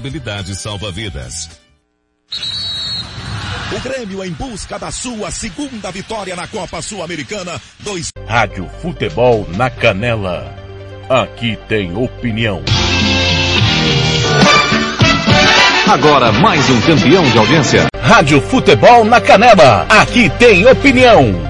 Habilidade salva vidas. O Grêmio em busca da sua segunda vitória na Copa Sul-Americana 2. Rádio Futebol na Canela. Aqui tem opinião. Agora mais um campeão de audiência. Rádio Futebol na Canela. Aqui tem opinião.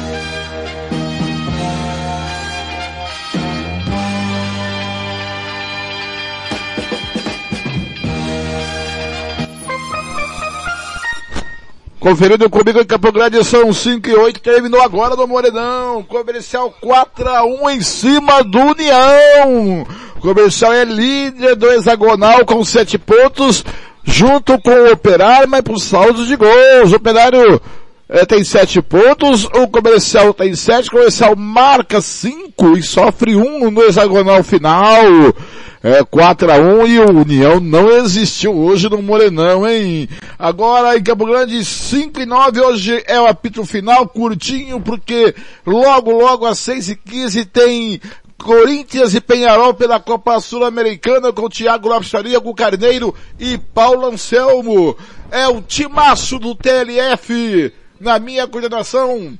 Conferindo comigo em Campo Grande, são 5 e 8, terminou agora no Morenão. Comercial 4 a 1 em cima do União. Comercial é líder do hexagonal com 7 pontos, junto com o Operário, mas por saldo de gols. O Operário tem 7 pontos, o Comercial tem 7, o Comercial marca 5 e sofre 1 no hexagonal final é, 4 a 1 e o União não existiu hoje no Morenão, hein? Agora em Campo Grande 5 e 9, hoje é o apito final, curtinho, porque logo, logo às 6 e 15 tem Corinthians e Penharol pela Copa Sul-Americana com Thiago Lopes Gu Carneiro e Paulo Anselmo. É o timaço do TLF na minha coordenação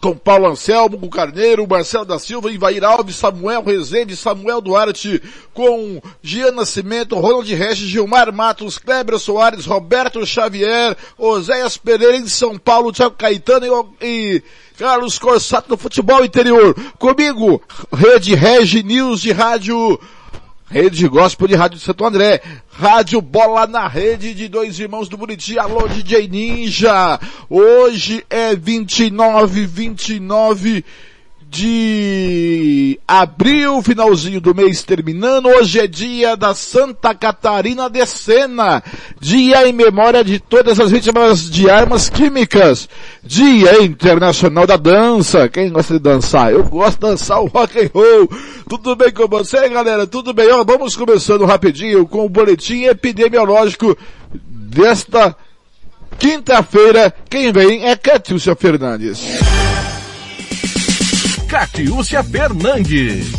com Paulo Anselmo, com Carneiro, Marcelo da Silva, Ivair Alves, Samuel Rezende, Samuel Duarte, com Gian Nascimento, Ronald Regis, Gilmar Matos, Kleber Soares, Roberto Xavier, Oséias Pereira em São Paulo, Thiago Caetano e, e Carlos Corsato do Futebol Interior. Comigo, Rede Regi News de Rádio Rede Gospel de Rádio de Santo André. Rádio Bola na Rede de Dois Irmãos do Buriti. Alô, DJ Ninja. Hoje é 29, 29 de abril, finalzinho do mês terminando. Hoje é dia da Santa Catarina de Sena. Dia em memória de todas as vítimas de armas químicas. Dia Internacional da Dança. Quem gosta de dançar? Eu gosto de dançar o rock and roll. Tudo bem com você, galera? Tudo bem? Ó, vamos começando rapidinho com o boletim epidemiológico desta quinta-feira. Quem vem é Catiúcia Fernandes. Catiúcia Fernandes.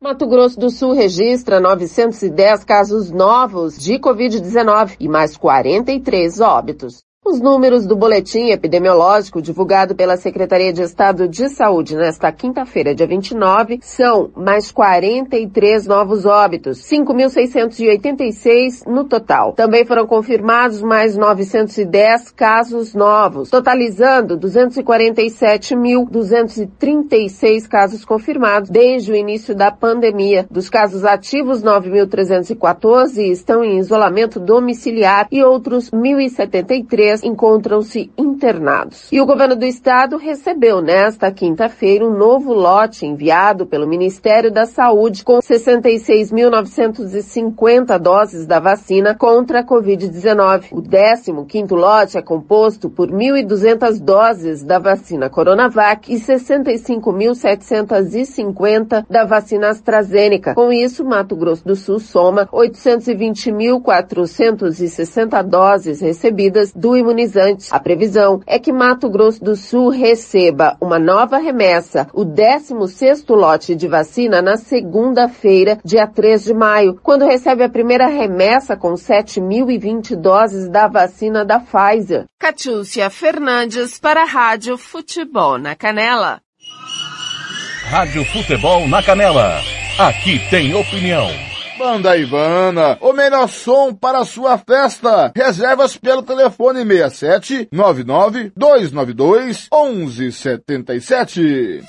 Mato Grosso do Sul registra 910 casos novos de Covid-19 e mais 43 óbitos. Os números do boletim epidemiológico divulgado pela Secretaria de Estado de Saúde nesta quinta-feira, dia 29, são mais 43 novos óbitos, 5.686 no total. Também foram confirmados mais 910 casos novos, totalizando 247.236 casos confirmados desde o início da pandemia. Dos casos ativos, 9.314 estão em isolamento domiciliar e outros 1.073 encontram-se internados. E o governo do estado recebeu nesta quinta-feira um novo lote enviado pelo Ministério da Saúde com 66.950 doses da vacina contra a Covid-19. O 15º lote é composto por 1.200 doses da vacina Coronavac e 65.750 da vacina AstraZeneca. Com isso, Mato Grosso do Sul soma 820.460 doses recebidas do imunizantes. A previsão é que Mato Grosso do Sul receba uma nova remessa, o 16º lote de vacina na segunda-feira, dia 3 de maio, quando recebe a primeira remessa com 7.020 doses da vacina da Pfizer. Catiúcia Fernandes para a Rádio Futebol na Canela. Rádio Futebol na Canela. Aqui tem opinião. Banda Ivana, o melhor som para a sua festa. Reservas pelo telefone 67 99 292 1177.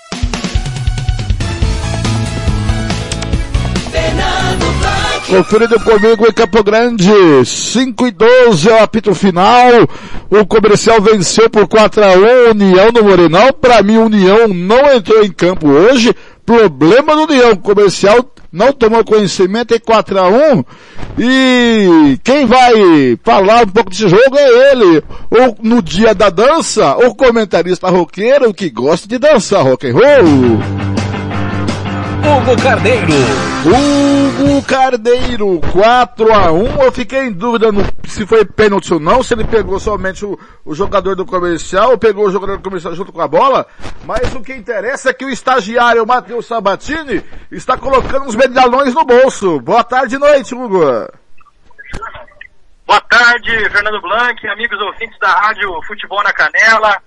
Conferido comigo em Campo Grande, 5 e 12 é o apito final. O comercial venceu por 4 a 1 União no Morenão. Para mim, União não entrou em campo hoje problema do União Comercial não tomou conhecimento em 4 a 1 e quem vai falar um pouco desse jogo é ele. Ou no dia da dança, o comentarista roqueiro que gosta de dançar rock and roll. Hugo Carneiro. Hugo Carneiro, 4 a 1 Eu fiquei em dúvida no, se foi pênalti ou não, se ele pegou somente o, o jogador do comercial ou pegou o jogador do comercial junto com a bola. Mas o que interessa é que o estagiário Matheus Sabatini está colocando os medalhões no bolso. Boa tarde e noite, Hugo. Boa tarde, Fernando Blanc, amigos ouvintes da Rádio Futebol na Canela.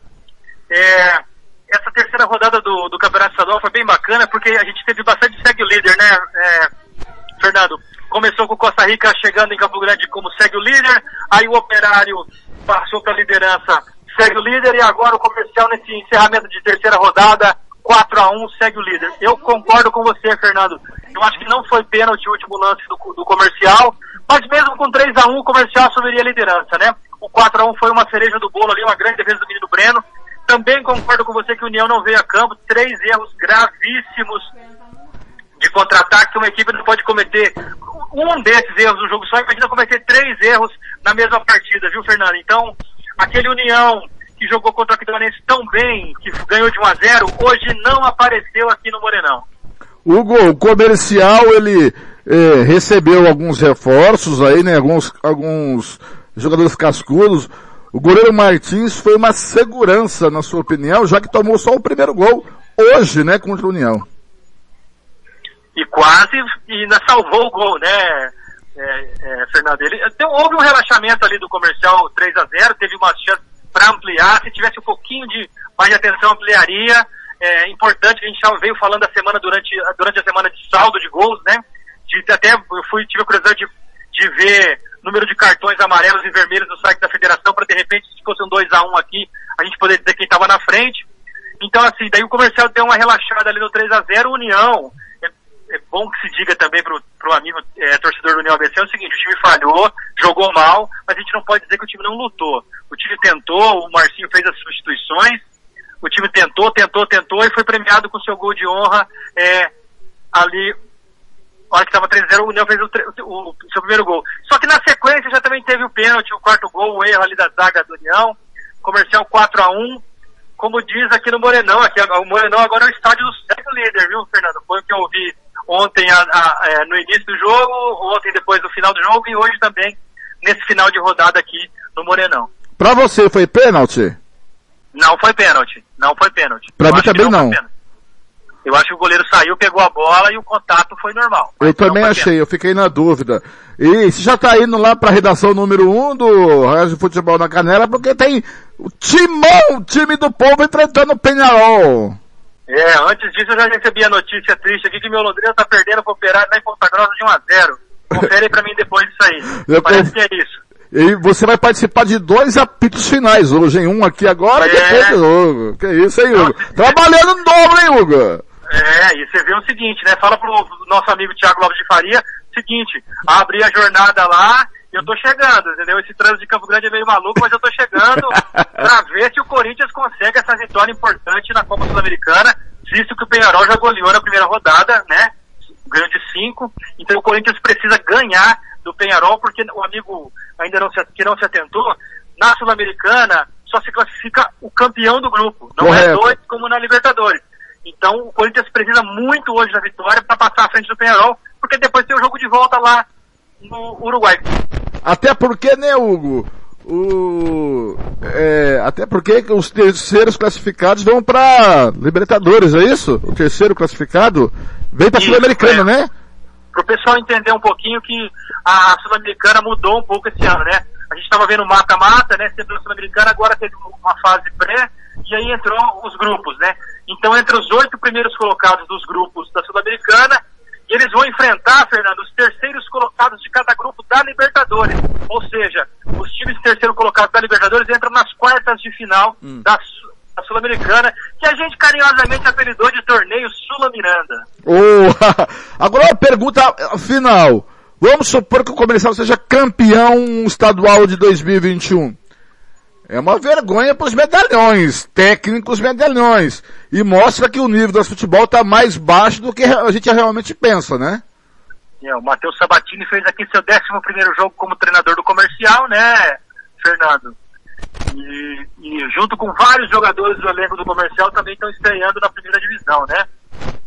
É, essa terceira rodada do, do Campeonato Estadual foi bem bacana, porque a gente teve bastante segue o líder, né, é, Fernando? Começou com Costa Rica chegando em Campo Grande como segue o líder, aí o Operário passou para a liderança, segue o líder, e agora o Comercial nesse encerramento de terceira rodada, 4 a 1 segue o líder. Eu concordo com você, Fernando. Eu acho que não foi pênalti o último lance do, do Comercial, mas mesmo com 3 a 1 o Comercial assumiria a liderança, né? O 4 a 1 foi uma cereja do bolo ali, uma grande defesa do menino Breno, também concordo com você que o União não veio a campo. Três erros gravíssimos de contra-ataque. Uma equipe não pode cometer um desses erros no jogo só. Imagina cometer três erros na mesma partida, viu, Fernando? Então, aquele União que jogou contra o Aquidauanense tão bem, que ganhou de 1 a 0 hoje não apareceu aqui no Morenão. Hugo, o comercial, ele eh, recebeu alguns reforços aí, né? Alguns, alguns jogadores cascudos. O goleiro Martins foi uma segurança, na sua opinião, já que tomou só o primeiro gol hoje, né, contra o União. E quase e ainda salvou o gol, né, é, é, Fernando? Ele, então, houve um relaxamento ali do comercial 3 a 0 teve uma chance para ampliar, se tivesse um pouquinho de mais de atenção, ampliaria. É importante, a gente já veio falando a semana durante, durante a semana de saldo de gols, né? De, até eu fui, tive a curiosidade de, de ver número de cartões amarelos e vermelhos no site da federação para de repente, se fosse um 2 a 1 aqui, a gente poder dizer quem estava na frente. Então, assim, daí o comercial deu uma relaxada ali no 3 a 0 União. É, é bom que se diga também pro, pro amigo é, torcedor do União ABC é o seguinte, o time falhou, jogou mal, mas a gente não pode dizer que o time não lutou. O time tentou, o Marcinho fez as substituições, o time tentou, tentou, tentou e foi premiado com seu gol de honra é, ali hora que estava 3x0, o União fez o, o, seu primeiro gol. Só que na sequência já também teve o pênalti, o quarto gol, o erro ali da zaga do União. Comercial 4x1. Como diz aqui no Morenão, aqui, o Morenão agora é o estádio do sétimo líder, viu, Fernando? Foi o que eu ouvi ontem a, a, a, é, no início do jogo, ontem depois do final do jogo e hoje também nesse final de rodada aqui no Morenão. Pra você foi pênalti? Não foi pênalti. Não foi pênalti. Pra eu mim também não. não. Eu acho que o goleiro saiu, pegou a bola e o contato foi normal. Eu também achei, eu fiquei na dúvida. E você já tá indo lá pra redação número 1 um do Rádio Futebol na Canela, porque tem o timão, o time do povo enfrentando o Penharol. É, antes disso eu já recebi a notícia triste aqui que meu Londrina tá perdendo pro Operário lá em Ponta Grossa de 1 a 0 Confere pra mim depois disso aí. Eu Parece que é isso. E você vai participar de dois apitos finais hoje, em um aqui agora e é. depois do jogo. Que isso aí, Hugo? Trabalhando no dobro, hein, Hugo? É, e você vê o seguinte, né? Fala pro nosso amigo Thiago Lopes de Faria, seguinte, abri a jornada lá, eu tô chegando, entendeu? Esse trânsito de Campo Grande é meio maluco, mas eu tô chegando pra ver se o Corinthians consegue essa vitória importante na Copa Sul-Americana, visto que o Penharol já goleou na primeira rodada, né? Ganhou de 5, então o Corinthians precisa ganhar do Penharol, porque o amigo ainda não se, que não se atentou, na Sul-Americana só se classifica o campeão do grupo, não Correto. é dois como na Libertadores. Então o Corinthians precisa muito hoje da vitória para passar à frente do Penharol, porque depois tem o jogo de volta lá no Uruguai. Até porque, né, Hugo? O, é, até porque os terceiros classificados vão para Libertadores, é isso? O terceiro classificado vem para Sul-Americana, é. né? Para o pessoal entender um pouquinho que a Sul-Americana mudou um pouco esse ano, né? A gente estava vendo mata-mata, né? Sempre a Sul-Americana, agora teve uma fase pré, e aí entrou os grupos, né? Então, entre os oito primeiros colocados dos grupos da Sul-Americana, eles vão enfrentar, Fernando, os terceiros colocados de cada grupo da Libertadores. Ou seja, os times terceiro colocados da Libertadores entram nas quartas de final hum. da, da Sul-Americana, que a gente carinhosamente apelidou de torneio Sula-Miranda. Oh, agora uma pergunta final. Vamos supor que o comercial seja campeão estadual de 2021. é uma vergonha para os medalhões, técnicos medalhões. E mostra que o nível do futebol está mais baixo do que a gente realmente pensa, né? É, o Matheus Sabatini fez aqui seu 11 primeiro jogo como treinador do comercial, né, Fernando? E, e, junto com vários jogadores do elenco do comercial também estão estreando na primeira divisão, né?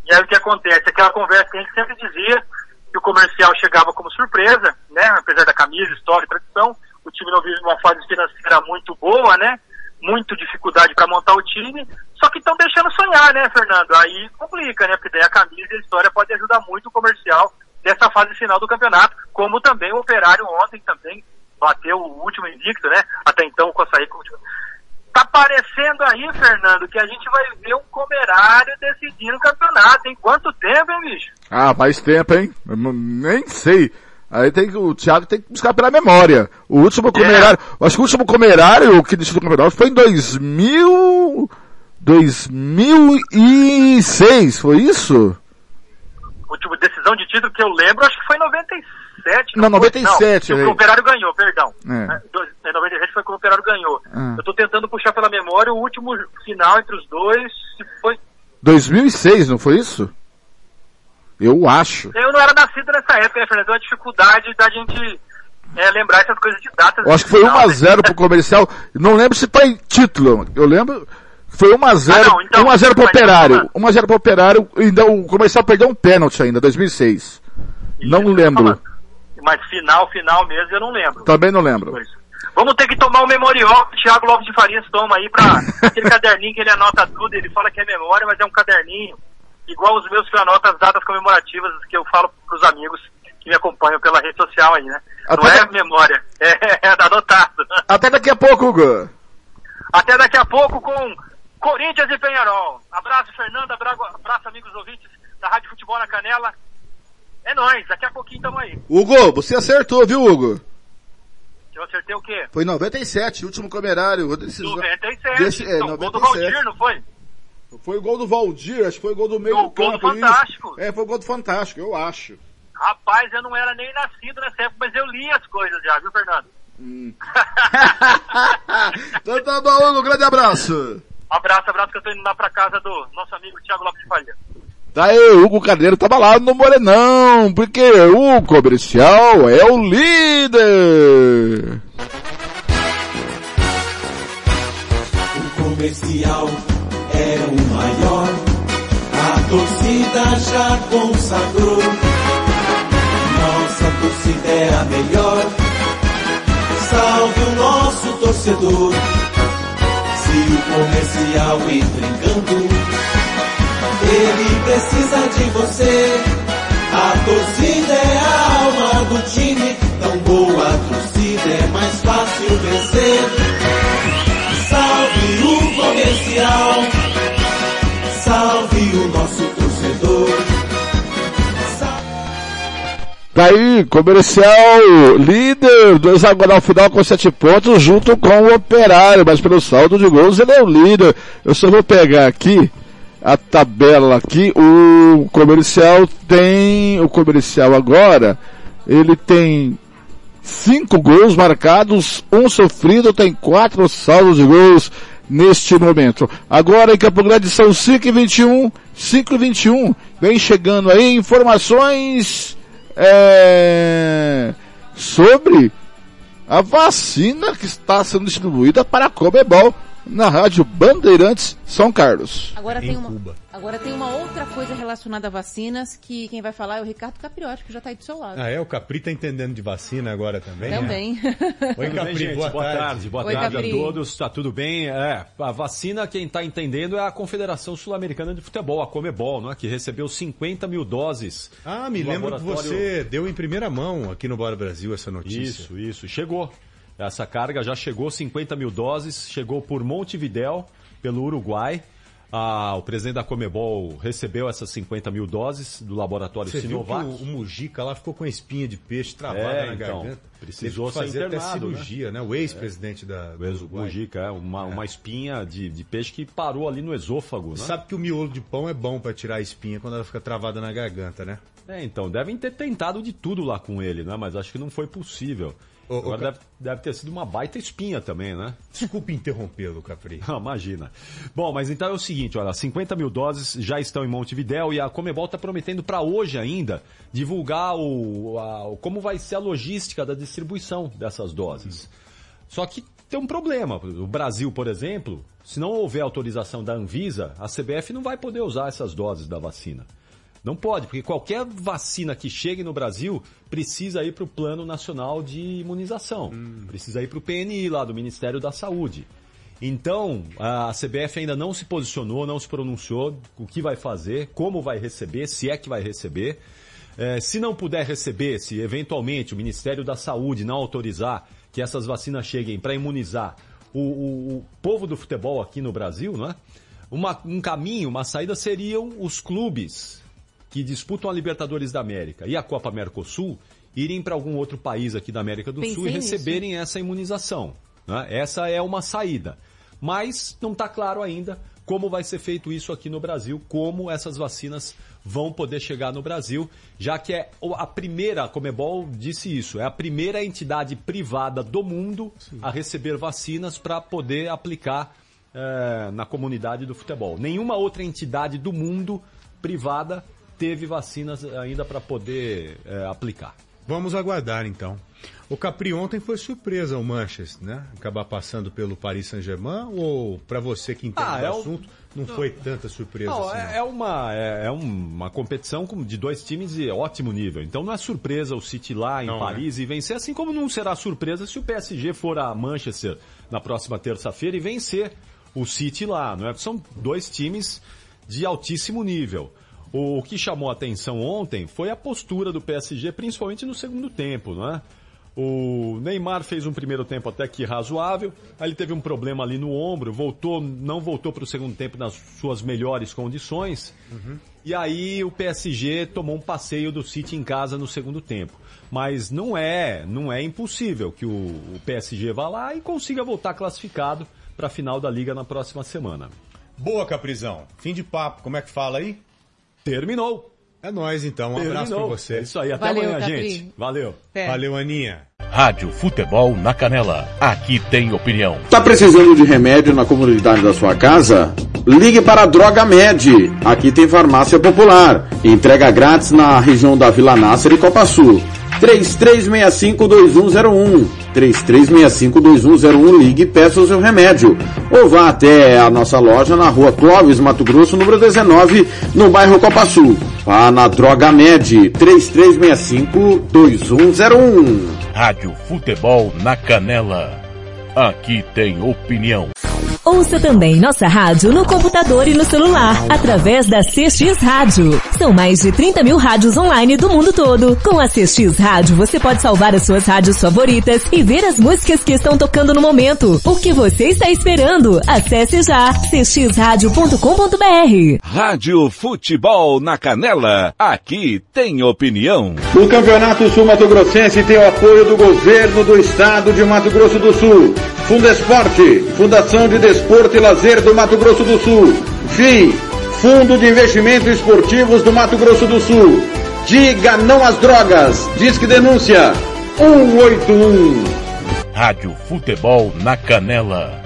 E aí o que acontece? Aquela conversa que a gente sempre dizia, que o comercial chegava como surpresa, né? Apesar da camisa, história tradição, o time não vive uma fase financeira muito boa, né? Muito dificuldade para montar o time, só que estão deixando sonhar, né, Fernando? Aí complica, né? Porque daí a camisa e a história pode ajudar muito o comercial nessa fase final do campeonato, como também o Operário ontem também bateu o último invicto, né? Até então o Coçaí. Tá parecendo aí, Fernando, que a gente vai ver um comerário decidindo o campeonato. Em quanto tempo, hein, bicho? Ah, faz tempo, hein? Eu nem sei. Aí tem que, o Thiago tem que buscar pela memória. O último comerário, é. acho que o último comerário que decidiu o campeonato foi em 2000, 2006, foi isso? Última decisão de título que eu lembro, acho que foi em 96. 97. Não, 97. Não, o Operário ganhou, perdão. É. é 97 foi que o Operário ganhou. Ah. Eu tô tentando puxar pela memória o último final entre os dois, foi... 2006, não foi isso? Eu acho. Eu não era nascido nessa época, né, Fernando? Então a dificuldade da gente é, lembrar essas coisas de datas. Eu acho que foi 1x0 né? pro comercial. Não lembro se foi título. Eu lembro. Foi 1x0. Ah, então, 1x0 pro operário. 1x0 pro operário. Ainda o comercial perdeu um pênalti ainda, 2006. Isso, não lembro mas final, final mesmo eu não lembro. Também não lembro. Vamos ter que tomar o memorial que o Thiago Lopes de Farias toma aí pra aquele caderninho que ele anota tudo, ele fala que é memória, mas é um caderninho, igual os meus que eu anoto as datas comemorativas que eu falo pros amigos que me acompanham pela rede social aí, né? Até não é da... memória, é, é anotado. Até daqui a pouco, Hugo. Até daqui a pouco com Corinthians e Penharol. Abraço, Fernando, abraço, amigos ouvintes da Rádio Futebol na Canela. É nóis, daqui a pouquinho tamo aí. Hugo, você acertou, viu, Hugo? Eu acertei o quê? Foi 97, último comerário. Desse, 97, desse, é, então, 97. gol do Valdir, não foi? Foi o gol do Valdir, acho que foi o gol do meio do campo. Gol do Fantástico. É, foi o gol do Fantástico, eu acho. Rapaz, eu não era nem nascido nessa época, mas eu li as coisas já, viu, Fernando? Hum. então tá bom, Hugo, um grande abraço. Abraço, abraço que eu tô indo lá pra casa do nosso amigo Thiago Lopes de Faria. Daí o Hugo Carneiro tava lá no Morenão, porque o comercial é o líder. O comercial é o maior, a torcida já consagrou. Nossa torcida é a melhor, salve o nosso torcedor. Se o comercial entra em campo, ele precisa de você. A torcida é a alma do time. Tão boa a torcida é mais fácil vencer. Salve o comercial. Salve o nosso torcedor. Tá comercial líder do hexagonal final com sete pontos junto com o operário, mas pelo saldo de gols ele é o líder. Eu só vou pegar aqui a tabela aqui, o comercial tem, o comercial agora, ele tem cinco gols marcados, um sofrido, tem quatro saldos de gols neste momento. Agora em Campo Grande são 5 e 21, 5 e 21, vem chegando aí informações é, sobre a vacina que está sendo distribuída para a Comebol na Rádio Bandeirantes São Carlos. Agora tem, uma, agora tem uma outra coisa relacionada a vacinas que quem vai falar é o Ricardo Capriotti, que já está aí do seu lado. Ah, é? O Capri está entendendo de vacina agora também? Também. É. Oi, Capri, bem, boa, boa, tarde. tarde. Boa Oi, tarde Capri. a todos. Está tudo bem? É, a vacina, quem está entendendo é a Confederação Sul-Americana de Futebol, a Comebol, né, que recebeu 50 mil doses. Ah, me lembro laboratório... que você deu em primeira mão aqui no Bora Brasil essa notícia. Isso, isso. Chegou. Essa carga já chegou 50 mil doses, chegou por Montevidéu, pelo Uruguai. Ah, o presidente da Comebol recebeu essas 50 mil doses do laboratório Você Sinovac. Viu que o, o Mujica lá ficou com a espinha de peixe travada é, na então, garganta. Precisou fazer até né? cirurgia, né? né? O ex-presidente é. da do Uruguai. Mujica, é, uma, é. uma espinha de, de peixe que parou ali no esôfago, né? Sabe que o miolo de pão é bom para tirar a espinha quando ela fica travada na garganta, né? É, então, devem ter tentado de tudo lá com ele, né? Mas acho que não foi possível. Ô, Agora Ca- deve, deve ter sido uma baita espinha também, né? Desculpe interrompê-lo, Capri. Ah, Imagina. Bom, mas então é o seguinte, olha, 50 mil doses já estão em Montevidéu e a Comebol está prometendo para hoje ainda divulgar o, a- o- como vai ser a logística da distribuição dessas doses. Só que tem um problema. O Brasil, por exemplo, se não houver autorização da Anvisa, a CBF não vai poder usar essas doses da vacina. Não pode, porque qualquer vacina que chegue no Brasil precisa ir para o Plano Nacional de Imunização. Precisa ir para o PNI lá, do Ministério da Saúde. Então, a CBF ainda não se posicionou, não se pronunciou o que vai fazer, como vai receber, se é que vai receber. Eh, se não puder receber, se eventualmente o Ministério da Saúde não autorizar que essas vacinas cheguem para imunizar o, o- o povo do futebol aqui no Brasil, não é? Uma- um caminho, uma saída seriam os clubes que disputam a Libertadores da América e a Copa Mercosul irem para algum outro país aqui da América do Pensei Sul e nisso. receberem essa imunização. né? Essa é uma saída. Mas não está claro ainda como vai ser feito isso aqui no Brasil, como essas vacinas vão poder chegar no Brasil, já que é a primeira, a Comebol disse isso, é a primeira entidade privada do mundo a receber vacinas para poder aplicar eh, na comunidade do futebol. Nenhuma outra entidade do mundo privada teve vacinas ainda para poder eh, aplicar. Vamos aguardar então. O Capri ontem foi surpresa o Manchester, né? Acabar passando pelo Paris Saint-Germain ou para você que entende Ah, é o- assunto, não foi tanta surpresa Não, assim? é, é uma, é, é uma competição com- de dois times de ótimo nível. Então não é surpresa o City lá em Não, Paris e vencer, assim como não será surpresa se o PSG for a Manchester na próxima terça-feira e vencer o City lá. Não é? São dois times de altíssimo nível. O que chamou a atenção ontem foi a postura do PSG, principalmente no segundo tempo, não é? O Neymar fez um primeiro tempo até que razoável, aí ele teve um problema ali no ombro, voltou, não voltou para o segundo tempo nas suas melhores condições. E aí o PSG tomou um passeio do City em casa no segundo tempo. Mas não é, não é impossível que o, o PSG vá lá e consiga voltar classificado para a final da liga na próxima semana. Boa, Caprizão. Fim de papo, como é que fala aí? Terminou. É nóis então, um abraço Terminou. pra você. É isso aí, até Valeu, amanhã, Capri. gente. Valeu. É. Valeu, Aninha. Rádio Futebol na Canela. Aqui tem opinião. Tá precisando de remédio na comunidade da sua casa? Ligue para a Droga Med. Aqui tem farmácia popular. Entrega grátis na região da Vila Nácer e Copa Sul. 3365-2101. 3365-2101. Ligue e peça o seu remédio. Ou vá até a nossa loja na rua Clóvis, Mato Grosso, número 19, no bairro Copa Sul. Vá na Droga Med. 3365-2101. Rádio Futebol na Canela. Aqui tem opinião. Ouça também nossa rádio no computador e no celular, através da CX Rádio. São mais de 30 mil rádios online do mundo todo. Com a CX Rádio, você pode salvar as suas rádios favoritas e ver as músicas que estão tocando no momento. O que você está esperando? Acesse já cxradio.com.br. Rádio Futebol na Canela. Aqui tem opinião. O Campeonato Sul Mato Grossense tem o apoio do governo do estado de Mato Grosso do Sul. Fundesporte, Fundação de Desporto e Lazer do Mato Grosso do Sul. FII, Fundo de Investimentos Esportivos do Mato Grosso do Sul. Diga não às drogas. Disque denúncia 181. Rádio Futebol na Canela.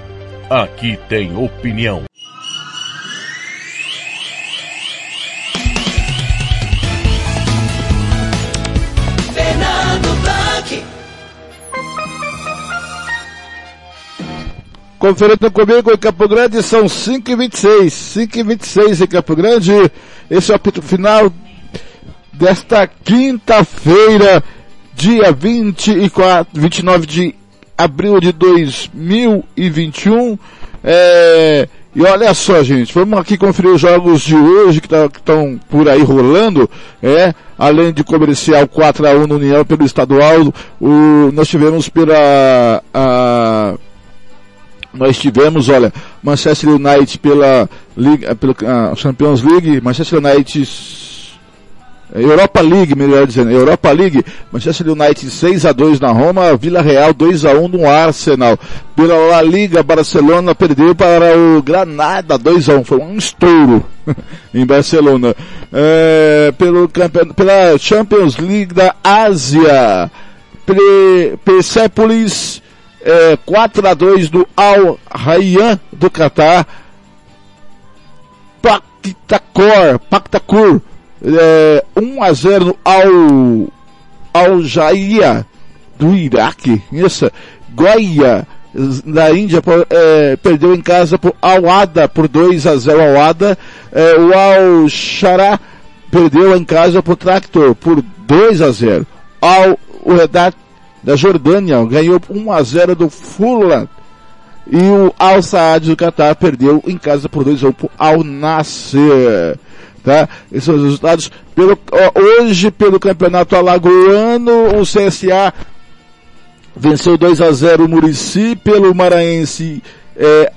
Aqui tem opinião. Conferindo comigo em Campo Grande, são 5h26. 5h26 em Campo Grande. Esse é o apito final desta quinta-feira, dia 24, 29 de abril de 2021. É, e olha só, gente, vamos aqui conferir os jogos de hoje que estão por aí rolando. É, além de comercial 4 a 1 no União pelo estadual, o, nós tivemos pela a, nós tivemos, olha, Manchester United pela Liga, pela ah, Champions League, Manchester United Europa League, melhor dizendo, Europa League, Manchester United 6 a 2 na Roma, Vila Real 2 a 1 no Arsenal. Pela La Liga, Barcelona perdeu para o Granada 2 a 1, foi um estouro em Barcelona. É, pelo pela Champions League da Ásia, Persepolis é, 4 a 2 do Al Rayyan do Catar. Pactacor, Pactacur, é, 1 a 0 ao Al Jaia do Iraque. Isso, Goia da Índia é, perdeu em casa por Al Ada por 2 a 0 ao Ada. É, o Al Shara perdeu em casa por Tractor por 2 a 0. Al Uedat da Jordânia ganhou 1 a 0 do Fulham. E o Al Saad do Qatar perdeu em casa por 2 a 1 pro Al Nasser. Tá? Esses são os resultados. Pelo, hoje, pelo campeonato alagoano, o CSA venceu 2 a 0 o Murici, pelo Maranhense, é,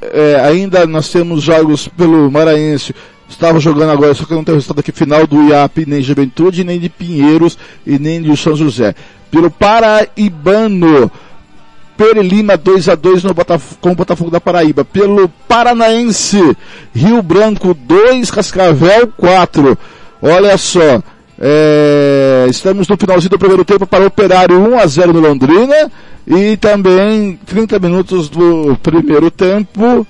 é, ainda nós temos jogos pelo Maranhense, estava jogando agora, só que não tem o resultado aqui final do IAP, nem de Juventude, nem de Pinheiros e nem de São José. Pelo Paraibano, Pere Lima 2 a 2 no com o Botafogo da Paraíba. Pelo Paranaense, Rio Branco 2, Cascavel 4. Olha só, é, estamos no finalzinho do primeiro tempo para o Operário 1 a 0 no Londrina e também 30 minutos do primeiro tempo.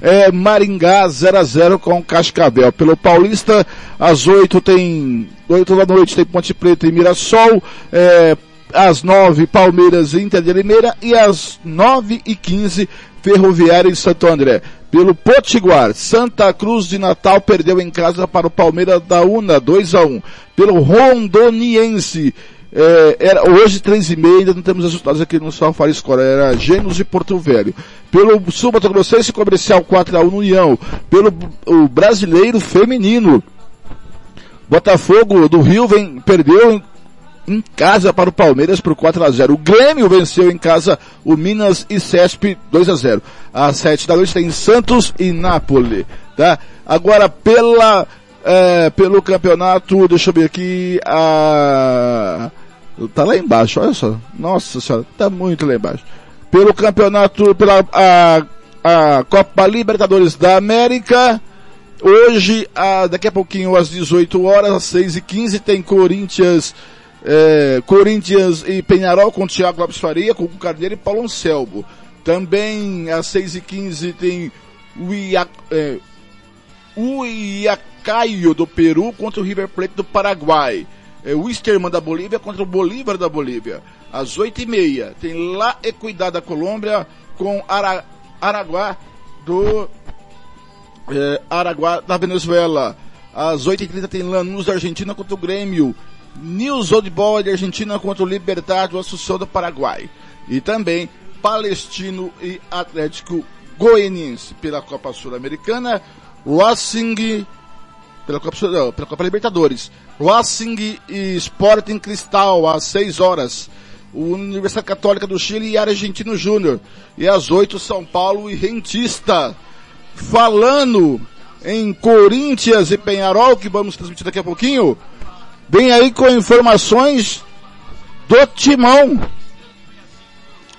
É, Maringá 0 a 0 com Cascavel. Pelo Paulista, às 8 tem 8 da noite tem Ponte Preta e Mirassol. É, às 9 Palmeiras e Inter de Limeira e às 9 e 15 Ferroviária em Santo André. Pelo Potiguar, Santa Cruz de Natal perdeu em casa para o Palmeiras da Una, 2 a 1 Pelo Rondoniense, é, era hoje três e meia, ainda não temos resultados aqui no São Fariscora, era Gênios e Porto Velho. Pelo Sul Mato Grossense Comercial 4 a 1 no União. Pelo o Brasileiro Feminino, Botafogo do Rio vem, perdeu em, em casa para o Palmeiras por 4 a 0. O Grêmio venceu em casa o Minas e Cesp 2 a 0. Às 7 da noite tem Santos e Nápoles, tá? Agora pela é, pelo campeonato, deixa eu ver aqui, a tá lá embaixo, olha só. Nossa senhora, tá muito lá embaixo. Pelo campeonato, pela a, a Copa Libertadores da América, Hoje, ah, daqui a pouquinho, às 18 horas, às 6 e 15 tem Corinthians, eh, Corinthians e Penharol com Thiago Lopes Faria, com Carneiro e Paulo Anselmo. Também, às 6 e 15 tem o Ia, Iacaio do Peru contra o River Plate do Paraguai. É, o Wisterman da Bolívia contra o Bolívar da Bolívia. Às 8 e meia tem La Equidad da Colômbia com Ara, Araguá do é, Araguá da Venezuela. Às 8h30 tem Lanús da Argentina contra o Grêmio. News Old Boy da Argentina contra o Libertad do Assunção do Paraguai. E também Palestino e Atlético Goianiense pela Copa Sul-Americana. Racing pela Copa, não, pela Copa Libertadores. Racing e Sporting Cristal às 6 horas. Universidade Católica do Chile e Argentino Júnior. E às 8 São Paulo e Rentista falando em Corinthians e Penharol, que vamos transmitir daqui a pouquinho, vem aí com informações do Timão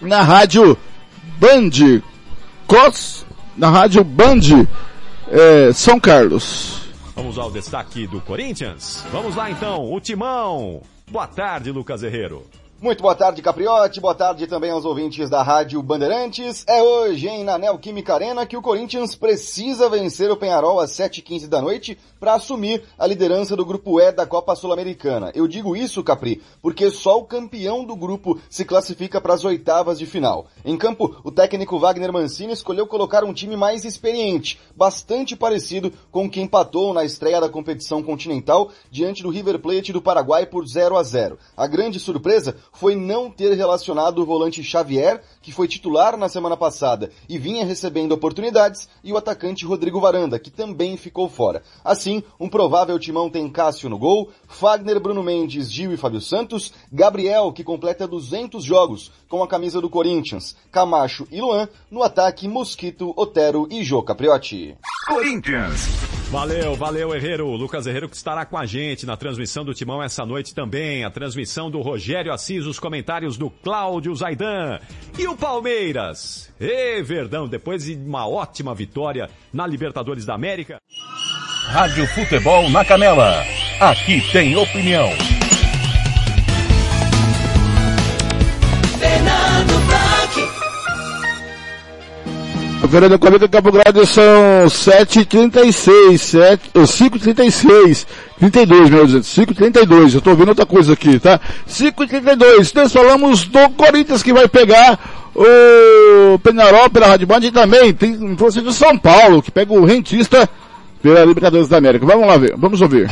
na rádio Band, Cos, na rádio Band, é, São Carlos. Vamos ao destaque do Corinthians? Vamos lá então, o Timão. Boa tarde, Lucas Herrero. Muito boa tarde, Capriote. Boa tarde também aos ouvintes da Rádio Bandeirantes. É hoje, hein, na Neoquímica Arena, que o Corinthians precisa vencer o Penharol às 7h15 da noite para assumir a liderança do Grupo E da Copa Sul-Americana. Eu digo isso, Capri, porque só o campeão do grupo se classifica para as oitavas de final. Em campo, o técnico Wagner Mancini escolheu colocar um time mais experiente, bastante parecido com o que empatou na estreia da competição continental diante do River Plate do Paraguai por 0 a 0. A grande surpresa foi não ter relacionado o volante Xavier, que foi titular na semana passada e vinha recebendo oportunidades, e o atacante Rodrigo Varanda, que também ficou fora. Assim, um provável timão tem Cássio no gol, Fagner, Bruno Mendes, Gil e Fábio Santos, Gabriel, que completa 200 jogos com a camisa do Corinthians, Camacho e Luan, no ataque Mosquito, Otero e Jô Capriotti. Corinthians. Valeu, valeu, Herrero. Lucas Herrero que estará com a gente na transmissão do Timão essa noite também. A transmissão do Rogério Assis, os comentários do Cláudio Zaidan. E o Palmeiras? Ê, Verdão, depois de uma ótima vitória na Libertadores da América. Rádio Futebol na Canela. Aqui tem opinião. Fernando Comigo Campo Grande são 7h36, 7, 5h36, 32, meu Deus, 5h32, eu tô ouvindo outra coisa aqui, tá? 5h32, nós falamos do Corinthians que vai pegar o Penarol pela Rádio Band e também tem você do São Paulo, que pega o Rentista pela Libertadores da América. Vamos lá ver, vamos ouvir.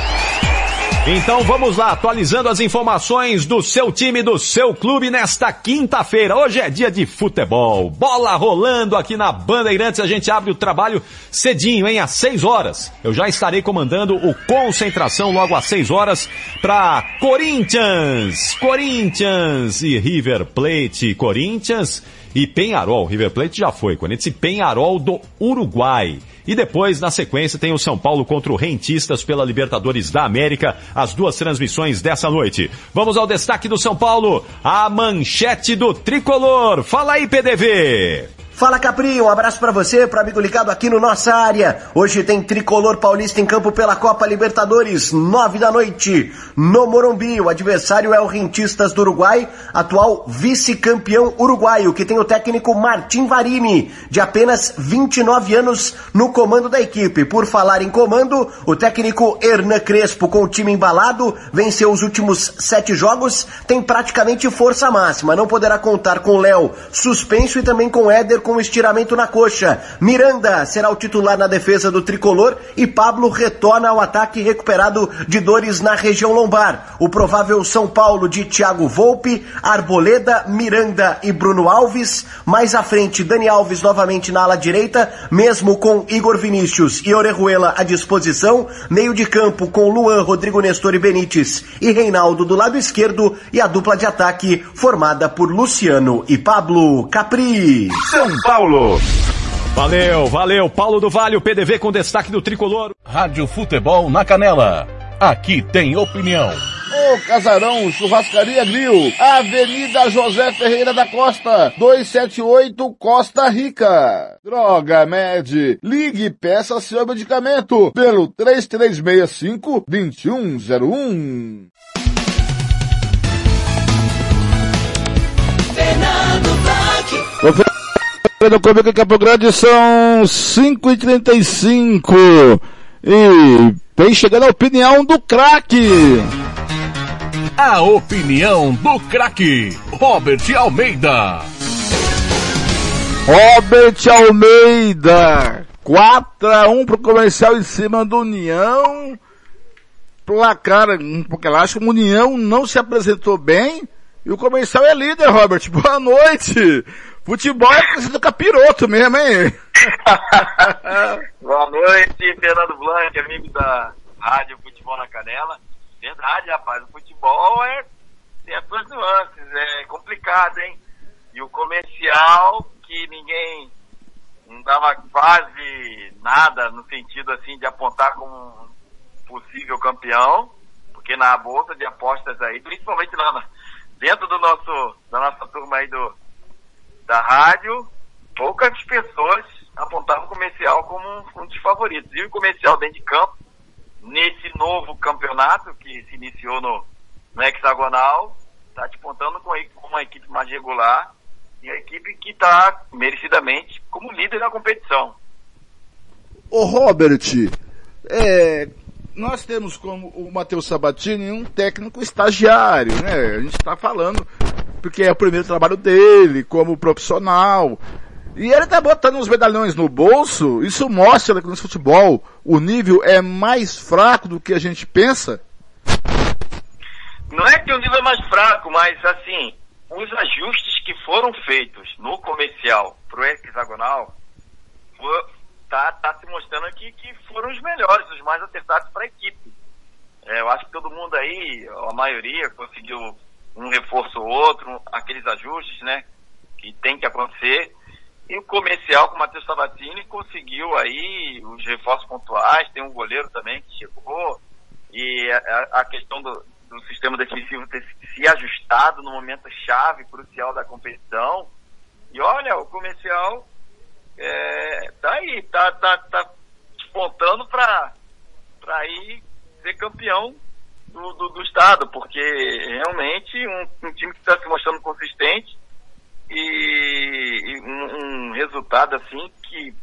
Então vamos lá, atualizando as informações do seu time, do seu clube nesta quinta-feira. Hoje é dia de futebol. Bola rolando aqui na Bandeirantes. A gente abre o trabalho cedinho, hein? Às 6 horas. Eu já estarei comandando o Concentração logo às 6 horas para Corinthians. Corinthians e River Plate. Corinthians e Penharol. River Plate já foi. Corinthians e Penharol do Uruguai. E depois, na sequência, tem o São Paulo contra o Rentistas pela Libertadores da América, as duas transmissões dessa noite. Vamos ao destaque do São Paulo, a manchete do tricolor. Fala aí, PDV! Fala Capri, um abraço para você, para amigo ligado aqui no nossa área. Hoje tem Tricolor Paulista em campo pela Copa Libertadores, nove da noite, no Morumbi. O adversário é o Rentistas do Uruguai, atual vice-campeão uruguaio, que tem o técnico Martim Varini, de apenas 29 anos no comando da equipe. Por falar em comando, o técnico Hernan Crespo, com o time embalado, venceu os últimos sete jogos, tem praticamente força máxima. Não poderá contar com Léo suspenso e também com Éder com estiramento na coxa. Miranda será o titular na defesa do tricolor e Pablo retorna ao ataque recuperado de dores na região lombar. O provável São Paulo de Thiago Volpe, Arboleda, Miranda e Bruno Alves. Mais à frente, Dani Alves novamente na ala direita, mesmo com Igor Vinícius e Orejuela à disposição. Meio de campo com Luan, Rodrigo Nestor e Benítez e Reinaldo do lado esquerdo e a dupla de ataque formada por Luciano e Pablo Capri. São Paulo. Valeu, valeu. Paulo do Vale, o PDV com destaque do tricolor. Rádio Futebol na Canela. Aqui tem opinião. Ô Casarão, Churrascaria Grill, Avenida José Ferreira da Costa, 278 Costa Rica. Droga Med, ligue e peça seu medicamento pelo 3365-2101. Fernando Blanc. No Comigo em Campo Grande são 5h35 e vem chegando a opinião do craque. A opinião do craque Robert Almeida. Robert Almeida, 4 a 1 pro comercial em cima do União. Placar, porque eu acho que o União não se apresentou bem e o comercial é líder, Robert. Boa noite. Futebol é coisa do capiroto mesmo, hein? Boa noite, Fernando Blanc, amigo da Rádio Futebol na Canela. Verdade, rapaz, o futebol é, tem as suas nuances, é complicado, hein? E o comercial, que ninguém não dava quase nada no sentido assim de apontar como um possível campeão, porque na bolsa de apostas aí, principalmente lá na, dentro do nosso, da nossa turma aí do, da rádio, poucas pessoas apontavam o comercial como um, dos favoritos. E o comercial dentro de campo, nesse novo campeonato que se iniciou no, no hexagonal, está despontando com, uma equipe mais regular e a equipe que está merecidamente como líder da competição. Ô Robert, é, nós temos como o Matheus Sabatini um técnico estagiário, né? A gente está falando porque é o primeiro trabalho dele como profissional. E ele tá botando uns medalhões no bolso, isso mostra que no futebol o nível é mais fraco do que a gente pensa. Não é que o nível é mais fraco, mas assim, os ajustes que foram feitos no comercial pro hexagonal, tá, tá se mostrando aqui que foram os melhores, os mais acertados para a equipe. É, eu acho que todo mundo aí, a maioria, conseguiu um reforço ou outro, aqueles ajustes, né, que tem que acontecer. E o comercial com o Matheus Sabatini conseguiu aí os reforços pontuais, tem um goleiro também que chegou, e a, a questão do, do, sistema defensivo ter se ajustado no momento chave, crucial da competição. E olha, o comercial é, tá aí, tá, tá, tá despontando para ir ser campeão do, do, do, estado, porque realmente um, um time que está se mostrando consistente e, e um, um, resultado assim que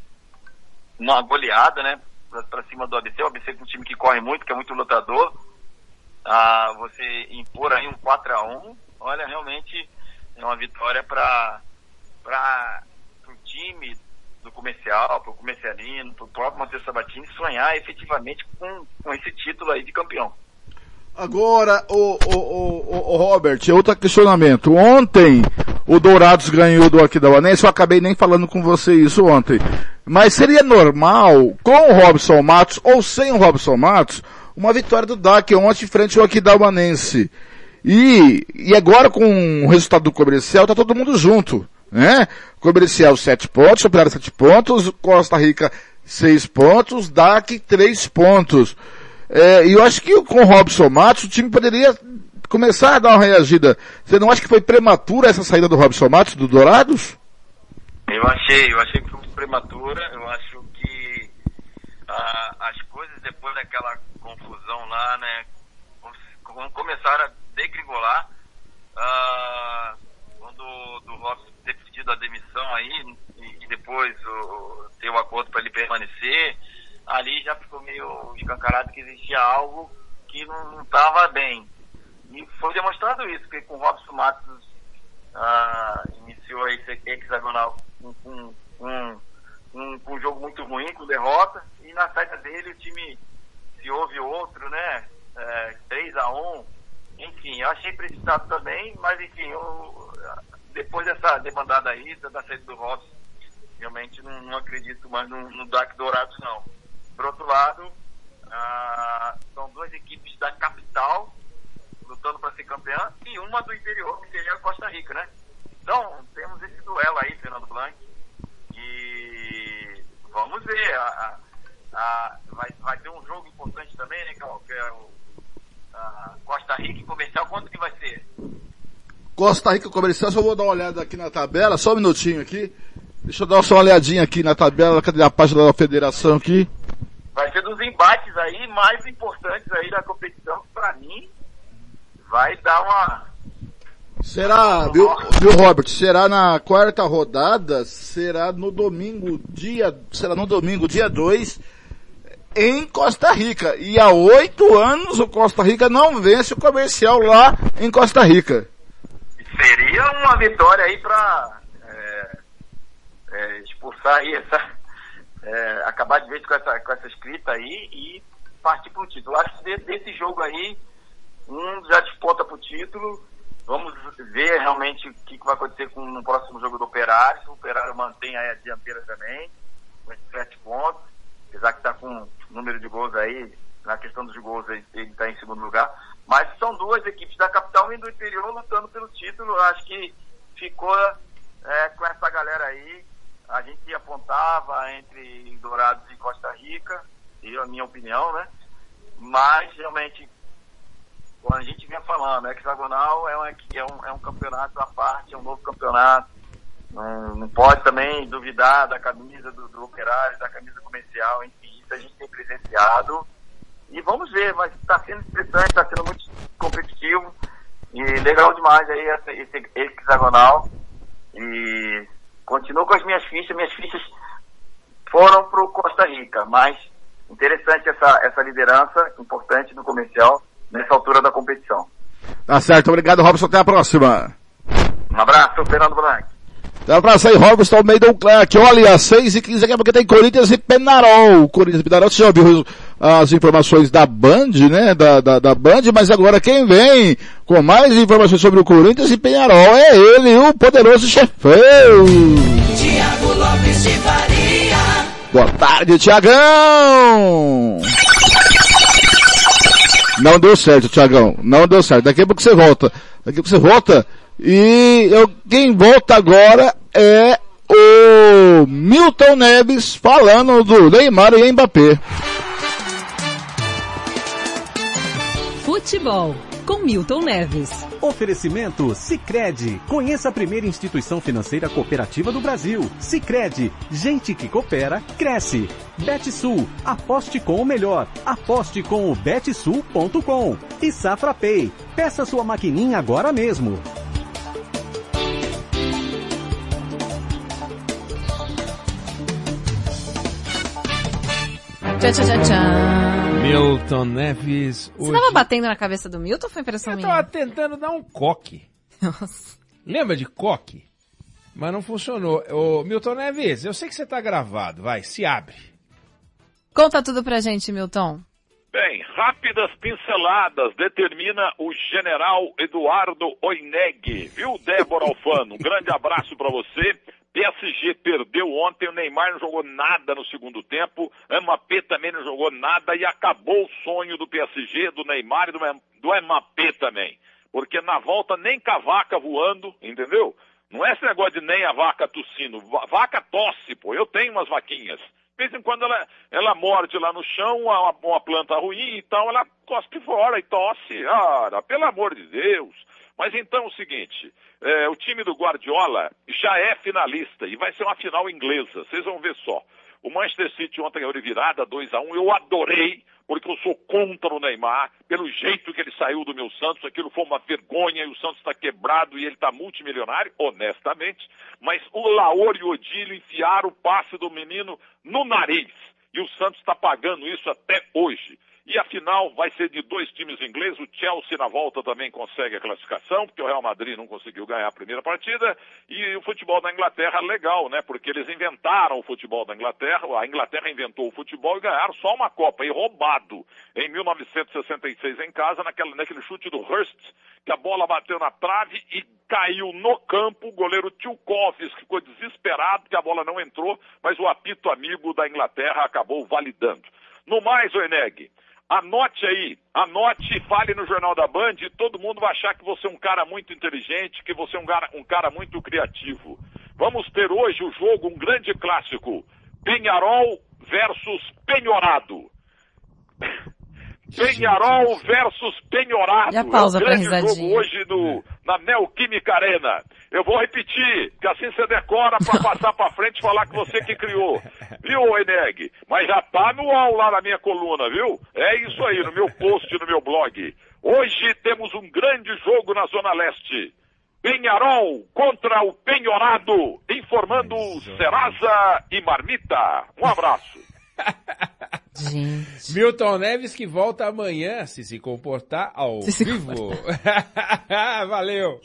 uma goleada, né? Pra cima do ABC. O ABC é um time que corre muito, que é muito lutador. Ah, você impor aí um 4 a 1 olha, realmente é uma vitória para para o time do comercial, para o comercialino, para o próprio Matheus Sabatini sonhar efetivamente com, com esse título aí de campeão. Agora, o, o, o, o Robert, outro questionamento. Ontem, o Dourados ganhou do Aquidauanense, eu acabei nem falando com você isso ontem. Mas seria normal, com o Robson Matos ou sem o Robson Matos, uma vitória do DAC ontem frente ao Aquidauanense. E, e agora com o resultado do comercial, tá todo mundo junto, né? Comercial 7 pontos, Operário 7 pontos, Costa Rica 6 pontos, DAC 3 pontos. É, e eu acho que com o Robson Matos o time poderia começar a dar uma reagida. Você não acha que foi prematura essa saída do Robson Matos, do Dourados? Eu achei, eu achei que foi prematura, eu acho que ah, as coisas depois daquela confusão lá, né, começaram a degringolar, ah, quando do Robson ter pedido a demissão aí, e, e depois o, ter o acordo para ele permanecer, ali já ficou meio escancarado que existia algo que não estava bem. E foi demonstrado isso, porque com o Robson Matos ah, iniciou esse hexagonal com, com, com, um, um jogo muito ruim, com derrota, e na saída dele o time se houve outro, né? É, 3 a 1 enfim, eu achei precipitado também, mas enfim, eu, depois dessa demandada aí, da saída do Robson, realmente não, não acredito mais no, no DAC Dourados não. Por outro lado, ah, são duas equipes da capital lutando para ser campeã e uma do interior, que seria a Costa Rica, né? Então, temos esse duelo aí, Fernando Blanc, e vamos ver. A, a, vai, vai ter um jogo importante também, né? Que é, que é o Costa Rica e Comercial. Quanto que vai ser? Costa Rica Comercial, só vou dar uma olhada aqui na tabela, só um minutinho aqui. Deixa eu dar só uma olhadinha aqui na tabela, cadê a página da federação aqui? Vai ser dos embates aí mais importantes aí da competição, para mim, vai dar uma. Será, viu, viu, Robert? Será na quarta rodada? Será no domingo, dia, será no domingo, dia 2, em Costa Rica. E há oito anos o Costa Rica não vence o comercial lá em Costa Rica. Seria uma vitória aí para é, é, expulsar aí essa, é, acabar de vez com essa, com essa escrita aí e partir para o título. Acho que desse jogo aí, um já desponta para o título. Vamos ver realmente o que, que vai acontecer com o próximo jogo do Operário. Se o Operário mantém a dianteira também, com esses sete pontos. Apesar que está com número de gols aí, na questão dos gols ele está em segundo lugar. Mas são duas equipes da capital e do interior lutando pelo título. Acho que ficou é, com essa galera aí a gente apontava entre Dourados e Costa Rica, e a minha opinião, né? Mas realmente, quando a gente vinha falando, hexagonal é um, é um, é um campeonato à parte, é um novo campeonato. Não, não pode também duvidar da camisa do, do operário, da camisa comercial, enfim, isso a gente tem presenciado. E vamos ver, mas está sendo interessante, está sendo muito competitivo. E legal demais aí esse, esse hexagonal. E continuo com as minhas fichas, minhas fichas foram para o Costa Rica, mas interessante essa, essa liderança importante do comercial nessa altura da competição. Tá certo, obrigado Robson, até a próxima. Um abraço, Fernando Blanc. Dá pra sair Robson Almeida o Clark. Olha, 6 e 15 aqui porque tem Corinthians e Penarol. Corinthians e Penarol, você já ouviu as informações da Band, né? Da, da, da Band, mas agora quem vem com mais informações sobre o Corinthians e Penarol é ele, o poderoso chefão. Tiago Lopes de Faria. Boa tarde, Tiagão. Não deu certo, Tiagão. Não deu certo. Daqui a pouco você volta. Daqui a pouco você volta e eu, quem volta agora é o Milton Neves falando do Neymar e Mbappé. Futebol com Milton Neves. Oferecimento Sicredi. Conheça a primeira instituição financeira cooperativa do Brasil. Sicredi. Gente que coopera cresce. Betsul. Aposte com o melhor. Aposte com o betsul.com. E Safra Pay. Peça sua maquininha agora mesmo. Tchau, tchau, tchau, tchau. Milton Neves. Você tava batendo na cabeça do Milton ou foi impressão Eu minha? tava tentando dar um coque. Lembra de coque? Mas não funcionou. Ô, Milton Neves, eu sei que você tá gravado. Vai, se abre. Conta tudo pra gente, Milton. Bem, rápidas pinceladas determina o general Eduardo Oineg. Viu, Débora Alfano? Um grande abraço para você. PSG perdeu ontem, o Neymar não jogou nada no segundo tempo, Mbappé também não jogou nada e acabou o sonho do PSG, do Neymar e do, Mbappé também. Porque na volta nem com a vaca voando, entendeu? Não é esse negócio de nem a vaca tossindo. Va- Vaca tosse, pô. Eu tenho umas vaquinhas. De vez em quando ela, ela morde lá no chão, uma, uma planta ruim e tal, ela cospe fora e tosse. Ah, pelo amor de Deus. Mas então é o seguinte, é, o time do Guardiola já é finalista e vai ser uma final inglesa. Vocês vão ver só. O Manchester City ontem ganhou de virada 2 a 1 Eu adorei, porque eu sou contra o Neymar, pelo jeito que ele saiu do meu Santos. Aquilo foi uma vergonha e o Santos está quebrado e ele está multimilionário, honestamente. Mas o Laor e o Odílio enfiaram o passe do menino no nariz. E o Santos está pagando isso até hoje. E a final vai ser de dois times ingleses. O Chelsea na volta também consegue a classificação, porque o Real Madrid não conseguiu ganhar a primeira partida. E o futebol da Inglaterra legal, né? Porque eles inventaram o futebol da Inglaterra. A Inglaterra inventou o futebol e ganharam só uma Copa, e roubado. Em 1966 em casa, naquela, naquele chute do Hurst, que a bola bateu na trave e caiu no campo. O goleiro Tchoukovs ficou desesperado que a bola não entrou, mas o apito amigo da Inglaterra acabou validando. No mais, Oeneg, anote aí, anote e fale no Jornal da Band e todo mundo vai achar que você é um cara muito inteligente, que você é um cara, um cara muito criativo. Vamos ter hoje o jogo, um grande clássico, Penharol versus Penhorado. Penharol versus Penhorado. E a pausa é um grande jogo hoje no, na Neoquímica Arena. Eu vou repetir, que assim você decora pra passar pra frente e falar que você que criou. Viu, Eneg? Mas já tá no ao lá na minha coluna, viu? É isso aí, no meu post, no meu blog. Hoje temos um grande jogo na Zona Leste. Penharol contra o Penhorado, informando Serasa e Marmita. Um abraço. Milton Neves que volta amanhã, se se comportar ao Se se vivo. Valeu.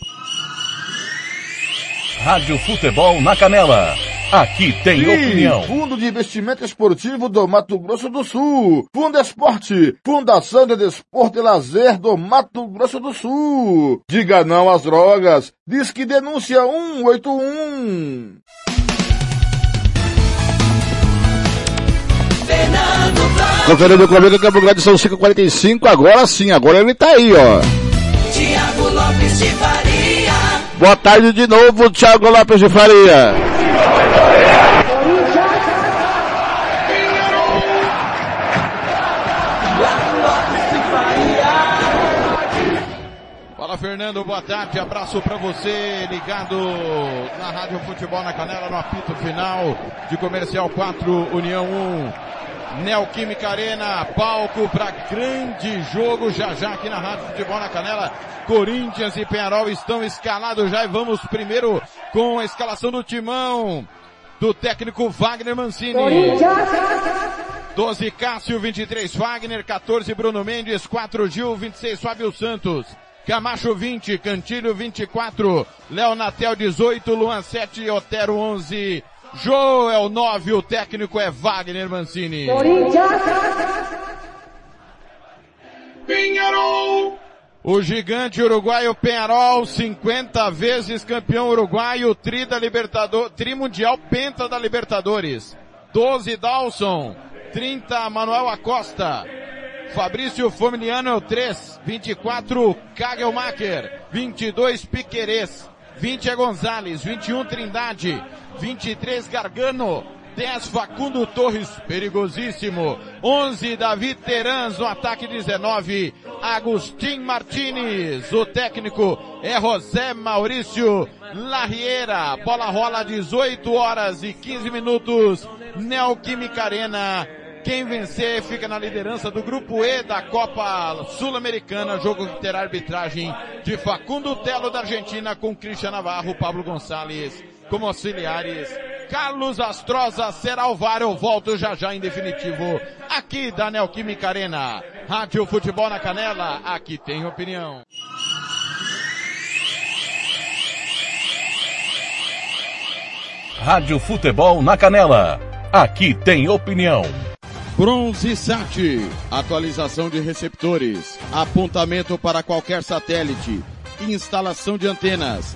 Rádio Futebol na Canela. Aqui tem E opinião. Fundo de Investimento Esportivo do Mato Grosso do Sul. Fundo Esporte. Fundação de Desporto e Lazer do Mato Grosso do Sul. Diga não às drogas. Diz que denúncia 181. Conferindo comigo Campo Grande são 5h45, agora sim, agora ele tá aí, ó. Tiago Lopes de Faria. Boa tarde de novo, Thiago Lopes de Faria. Fala Fernando, boa tarde, abraço pra você, ligado na Rádio Futebol na Canela, no apito final de Comercial 4, União 1, Neoquímica Arena, palco para grande jogo já já aqui na Rádio Futebol na Canela, Corinthians e Penharol estão escalados já e vamos primeiro com a escalação do timão do técnico Wagner Mancini. 12 Cássio, 23 Wagner, 14 Bruno Mendes, 4 Gil, 26 Fábio Santos. Camacho 20, Cantilho 24, Léo Natel 18, Luan 7, Otero 11, Joel 9, o técnico é Wagner Mancini. Penharol. O gigante uruguaio Penharol, 50 vezes campeão uruguaio, tri da Libertador, tri mundial penta da Libertadores. 12 Dawson, 30 Manuel Acosta, Fabrício Formiliano é o 3, 24 Kagelmacher, 22 Piquerez, 20 é Gonzalez, 21 Trindade, 23 Gargano, 10 Facundo Torres, perigosíssimo, 11 Davi Terans no ataque 19, Agustin Martinez, o técnico é José Maurício Larriera, bola rola 18 horas e 15 minutos, Neoquímica Arena, quem vencer fica na liderança do grupo E da Copa Sul-Americana, jogo que terá arbitragem de Facundo Telo da Argentina com Cristian Navarro, Pablo Gonçalves como auxiliares Carlos Astroza será o VAR. Eu volto já já em definitivo aqui da Neoquímica Arena. Rádio Futebol na Canela, aqui tem opinião. Rádio Futebol na Canela. Aqui tem opinião. Bronze Sat, atualização de receptores, apontamento para qualquer satélite, instalação de antenas,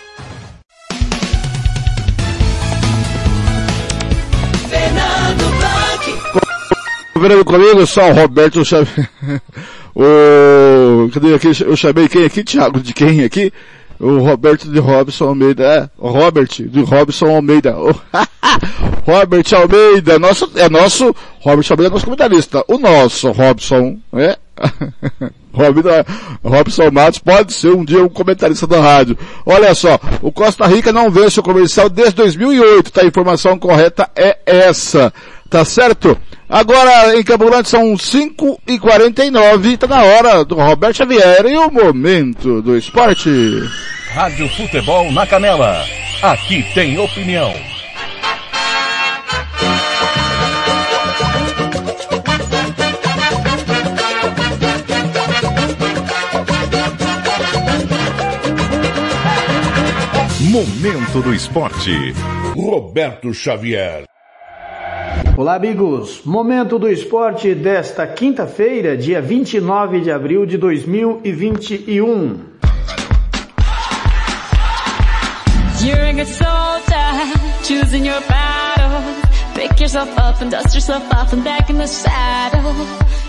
Blanc. comigo, só o Roberto, eu chamei, o, cadê aqui, eu chamei quem aqui, Thiago, de quem aqui? O Roberto de Robson Almeida, é, Robert de Robson Almeida. O Robert Almeida, nosso, é nosso, Robert Almeida é nosso comentarista. O nosso Robson, é? Robson Matos pode ser um dia um comentarista da rádio. Olha só, o Costa Rica não vence o comercial desde 2008, tá? A informação correta é essa. Tá certo? Agora, em Campo Grande são 5 e 49 tá na hora do Roberto Xavier e o momento do esporte. Rádio Futebol na Canela. Aqui tem opinião. Momento do esporte. Roberto Xavier. Olá, amigos. Momento do esporte desta quinta-feira, dia 29 de abril de 2021. You're a good soldier, choosing your battle. Pick yourself up and dust yourself off and back in the saddle.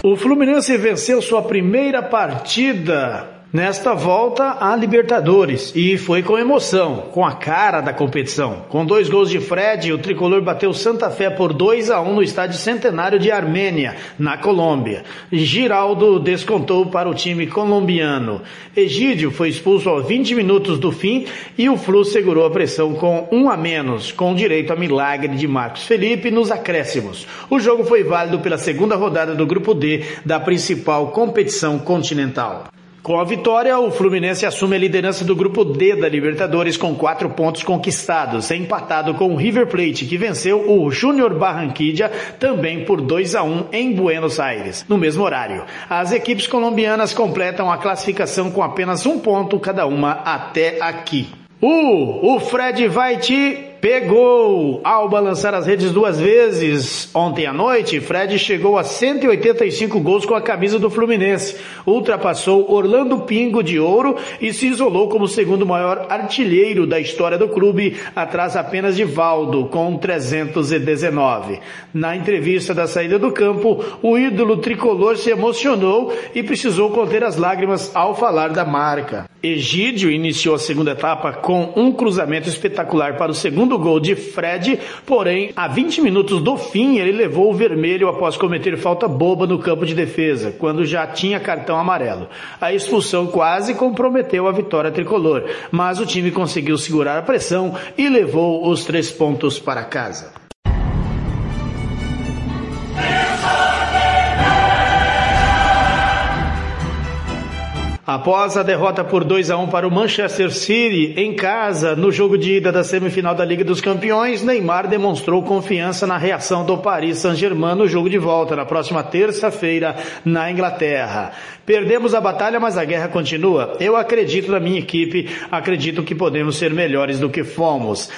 O Fluminense venceu sua primeira partida nesta volta à Libertadores e foi com emoção, com a cara da competição. Com dois gols de Fred, o tricolor bateu Santa Fé por 2 a 1 no estádio Centenário de Armênia, na Colômbia. Giraldo descontou para o time colombiano. Egídio foi expulso aos 20 minutos do fim e o Flu segurou a pressão com um a menos, com direito a milagre de Marcos Felipe nos acréscimos. O jogo foi válido pela segunda rodada do grupo D da principal competição continental. Com a vitória, o Fluminense assume a liderança do grupo D da Libertadores com quatro pontos conquistados, empatado com o River Plate, que venceu o Júnior Barranquilla também por 2 a 1 em Buenos Aires, no mesmo horário. As equipes colombianas completam a classificação com apenas um ponto cada uma até aqui. Uh, o Fred vai te pegou ao balançar as redes duas vezes ontem à noite. Fred chegou a 185 gols com a camisa do Fluminense, ultrapassou Orlando Pingo de Ouro e se isolou como o segundo maior artilheiro da história do clube, atrás apenas de Valdo com 319. Na entrevista da saída do campo, o ídolo tricolor se emocionou e precisou conter as lágrimas ao falar da marca. Egídio iniciou a segunda etapa com um cruzamento espetacular para o segundo gol de Fred, porém, a 20 minutos do fim, ele levou o vermelho após cometer falta boba no campo de defesa, quando já tinha cartão amarelo. A expulsão quase comprometeu a vitória tricolor, mas o time conseguiu segurar a pressão e levou os três pontos para casa. Após a derrota por 2 a 1 para o Manchester City em casa no jogo de ida da semifinal da Liga dos Campeões, Neymar demonstrou confiança na reação do Paris Saint-Germain no jogo de volta na próxima terça-feira na Inglaterra. Perdemos a batalha, mas a guerra continua. Eu acredito na minha equipe, acredito que podemos ser melhores do que fomos.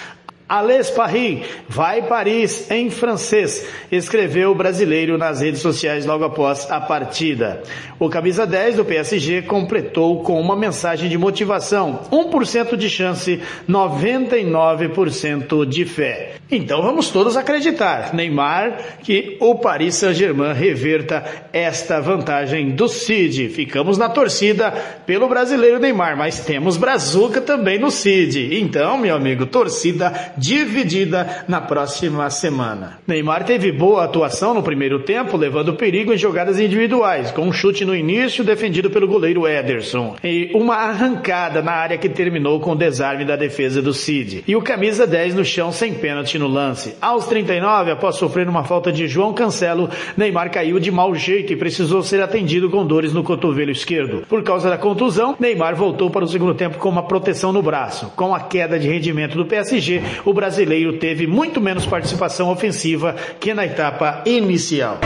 Alès Paris, vai Paris em francês, escreveu o brasileiro nas redes sociais logo após a partida. O camisa 10 do PSG completou com uma mensagem de motivação: 1% de chance, 99% de fé. Então vamos todos acreditar, Neymar, que o Paris Saint-Germain reverta esta vantagem do Cid. Ficamos na torcida pelo brasileiro Neymar, mas temos Brazuca também no Cid. Então, meu amigo, torcida dividida na próxima semana. Neymar teve boa atuação no primeiro tempo, levando perigo em jogadas individuais, com um chute no início defendido pelo goleiro Ederson e uma arrancada na área que terminou com o desarme da defesa do Cid. E o camisa 10 no chão sem pênalti no lance. Aos 39, após sofrer uma falta de João Cancelo, Neymar caiu de mau jeito e precisou ser atendido com dores no cotovelo esquerdo. Por causa da contusão, Neymar voltou para o segundo tempo com uma proteção no braço. Com a queda de rendimento do PSG, o brasileiro teve muito menos participação ofensiva que na etapa inicial.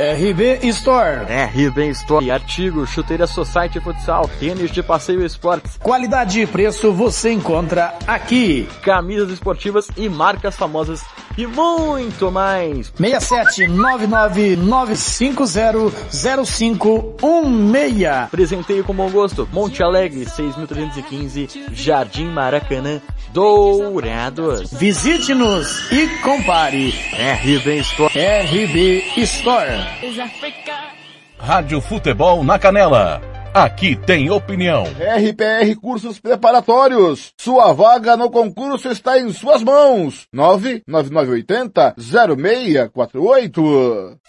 RB Store. RB Store. Artigos, chuteira Society Futsal, tênis de passeio esportes. Qualidade e preço você encontra aqui. Camisas esportivas e marcas famosas e muito mais. 67959500516. Presenteio com bom gosto. Monte Alegre, 6.315, Jardim Maracanã, Dourados. Visite-nos e compare. RB Store. RB Store. Rádio Futebol na Canela. Aqui tem opinião. RPR Cursos Preparatórios. Sua vaga no concurso está em suas mãos. 99980 0648.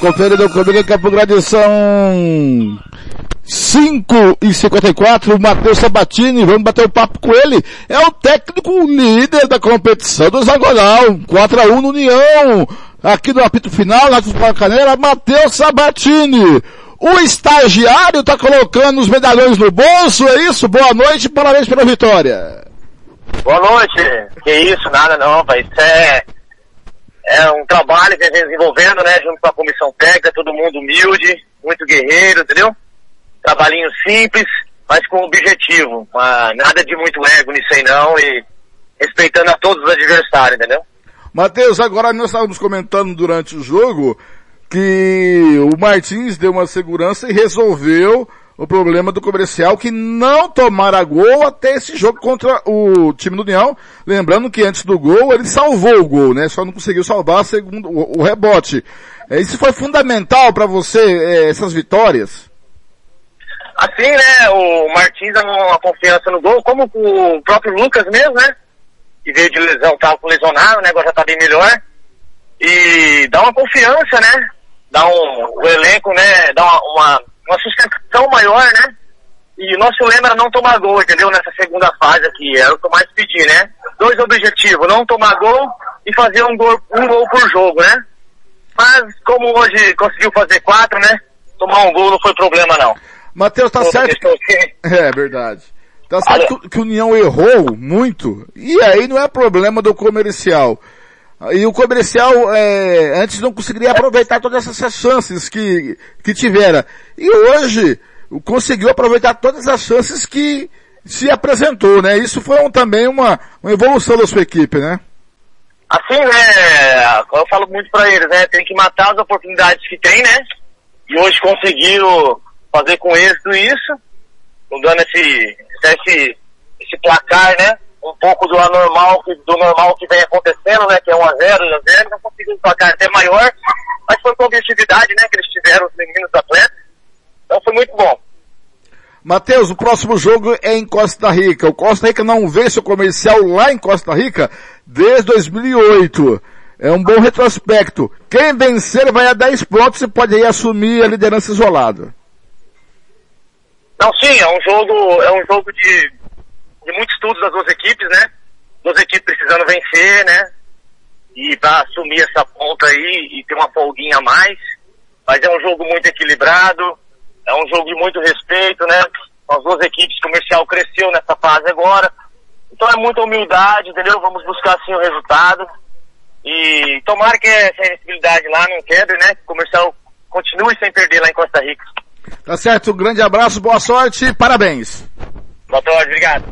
Conferindo comigo em Campo Grande são 5 e 54, Matheus Sabatini, vamos bater o papo com ele. É o técnico líder da competição do Hexagonal, 4 a 1 no União. Aqui no apito final, lá do Canela, Matheus Sabatini. O estagiário tá colocando os medalhões no bolso, é isso? Boa noite, parabéns pela vitória. Boa noite. Que isso, nada não, pai. Isso é, é um trabalho que a gente desenvolvendo, né, junto com a comissão técnica, todo mundo humilde, muito guerreiro, entendeu? Trabalhinho simples, mas com objetivo. Ah, nada de muito ego nisso aí não e respeitando a todos os adversários, entendeu? Matheus, agora nós estávamos comentando durante o jogo que o Martins deu uma segurança e resolveu o problema do comercial que não tomara gol até esse jogo contra o time do União. Lembrando que antes do gol ele salvou o gol, né? Só não conseguiu salvar segundo o, rebote. É, isso foi fundamental para você, é, essas vitórias? Assim, né, o Martins dá uma confiança no gol, como o próprio Lucas mesmo, né? Que veio de lesão, tava com lesionado, né? Agora já tá bem melhor. E dá uma confiança, né? Dá um, o elenco, né? Dá uma, uma, uma sustentação maior, né? E o nosso lema era não tomar gol, entendeu? Nessa segunda fase aqui, é o que eu mais pedi, né? Dois objetivos, não tomar gol e fazer um gol, um gol por jogo, né? Mas como hoje conseguiu fazer quatro, né? Tomar um gol não foi problema não. Matheus, tá certo. É verdade. Tá certo que, que o União errou muito, e aí não é problema do comercial. E o comercial, é, antes não conseguiria aproveitar todas essas chances que, que tivera. E hoje, conseguiu aproveitar todas as chances que se apresentou, né? Isso foi um, também uma, uma evolução da sua equipe, né? Assim, né? Eu falo muito pra eles, né? Tem que matar as oportunidades que tem, né? E hoje conseguiram fazer com êxito isso, dando esse, esse, esse placar, né? Um pouco do anormal, do normal que vem acontecendo, né? Que é 1 a 0 1 a 0 não conseguiu um placar até maior, mas foi com objetividade, né? Que eles tiveram, os meninos atletas. Então foi muito bom. Matheus, o próximo jogo é em Costa Rica. O Costa Rica não vence o comercial lá em Costa Rica desde 2008. É um bom retrospecto. Quem vencer vai a 10 pontos e pode aí assumir a liderança isolada. Não, sim, é um jogo, é um jogo de, de muitos estudos das duas equipes, né? Duas equipes precisando vencer, né? E para assumir essa ponta aí e ter uma folguinha a mais. Mas é um jogo muito equilibrado, é um jogo de muito respeito, né? As duas equipes, o comercial cresceu nessa fase agora. Então é muita humildade, entendeu? Vamos buscar sim o resultado. E tomara que essa sensibilidade lá não quebre, né? Que o comercial continue sem perder lá em Costa Rica. Tá certo, um grande abraço, boa sorte e parabéns. Boa tarde, obrigado.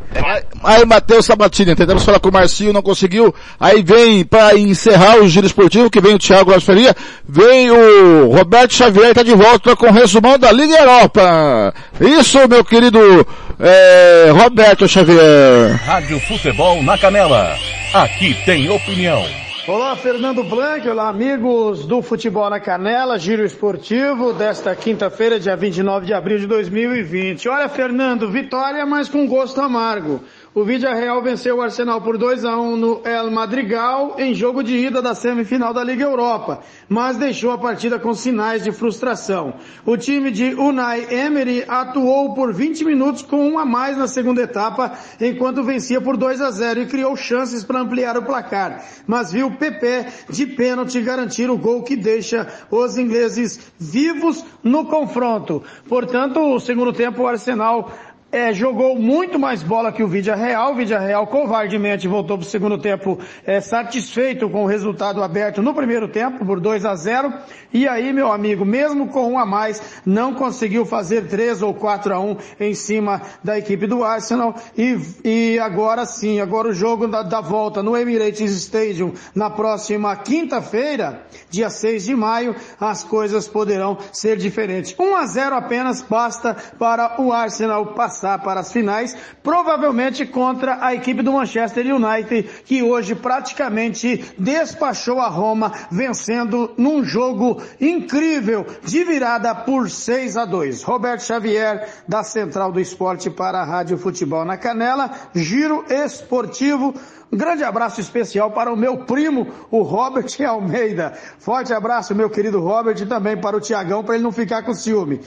Aí, Matheus Sabatini, tentamos falar com o Marcinho, não conseguiu. Aí vem, para encerrar o giro esportivo, que vem o Thiago Lopes Faria, vem o Roberto Xavier, tá de volta com o resumão da Liga Europa. Isso, meu querido é, Roberto Xavier. Rádio Futebol na Canela. Aqui tem opinião. Olá, Fernando Blanc, olá, amigos do Futebol na Canela, giro esportivo desta quinta-feira, dia 29 de abril de 2020. Olha, Fernando, vitória, mas com gosto amargo. O Vídea Real venceu o Arsenal por 2 a 1 no El Madrigal em jogo de ida da semifinal da Liga Europa, mas deixou a partida com sinais de frustração. O time de Unai Emery atuou por 20 minutos com um a mais na segunda etapa, enquanto vencia por 2 a 0 e criou chances para ampliar o placar, mas viu Pepe de pênalti garantir o gol que deixa os ingleses vivos no confronto. Portanto, o segundo tempo o Arsenal é, jogou muito mais bola que o Vídea Real. O Vídea Real covardemente voltou para o segundo tempo é, satisfeito com o resultado aberto no primeiro tempo, por 2 a 0. E aí, meu amigo, mesmo com um a mais, não conseguiu fazer 3 ou 4 a 1 em cima da equipe do Arsenal. E, e agora sim, agora o jogo da, da volta no Emirates Stadium na próxima quinta-feira, dia 6 de maio, as coisas poderão ser diferentes. 1 a 0 apenas basta para o Arsenal passar passar para as finais, provavelmente contra a equipe do Manchester United, que hoje praticamente despachou a Roma, vencendo num jogo incrível de virada por 6 a 2. Roberto Xavier, da Central do Esporte para a Rádio Futebol na Canela, giro esportivo. Um grande abraço especial para o meu primo, o Robert Almeida. Forte abraço, meu querido Robert, e também para o Tiagão, para ele não ficar com ciúme.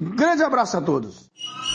Grande abraço a todos.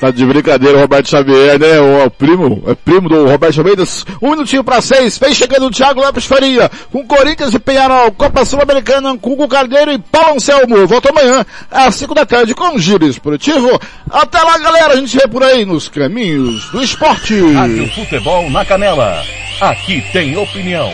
Tá de brincadeira Roberto Xavier, né? O, o primo, é primo do Roberto Xavier. Um minutinho para seis. Vem chegando o Thiago Lopes Faria. Com Corinthians e Penharol. Copa Sul-Americana com o Carneiro e Paulo Anselmo. Volta amanhã às cinco da tarde com Giro Esportivo. Até lá, galera. A gente vê por aí nos caminhos do esporte. Rádio Futebol na Canela. Aqui tem opinião.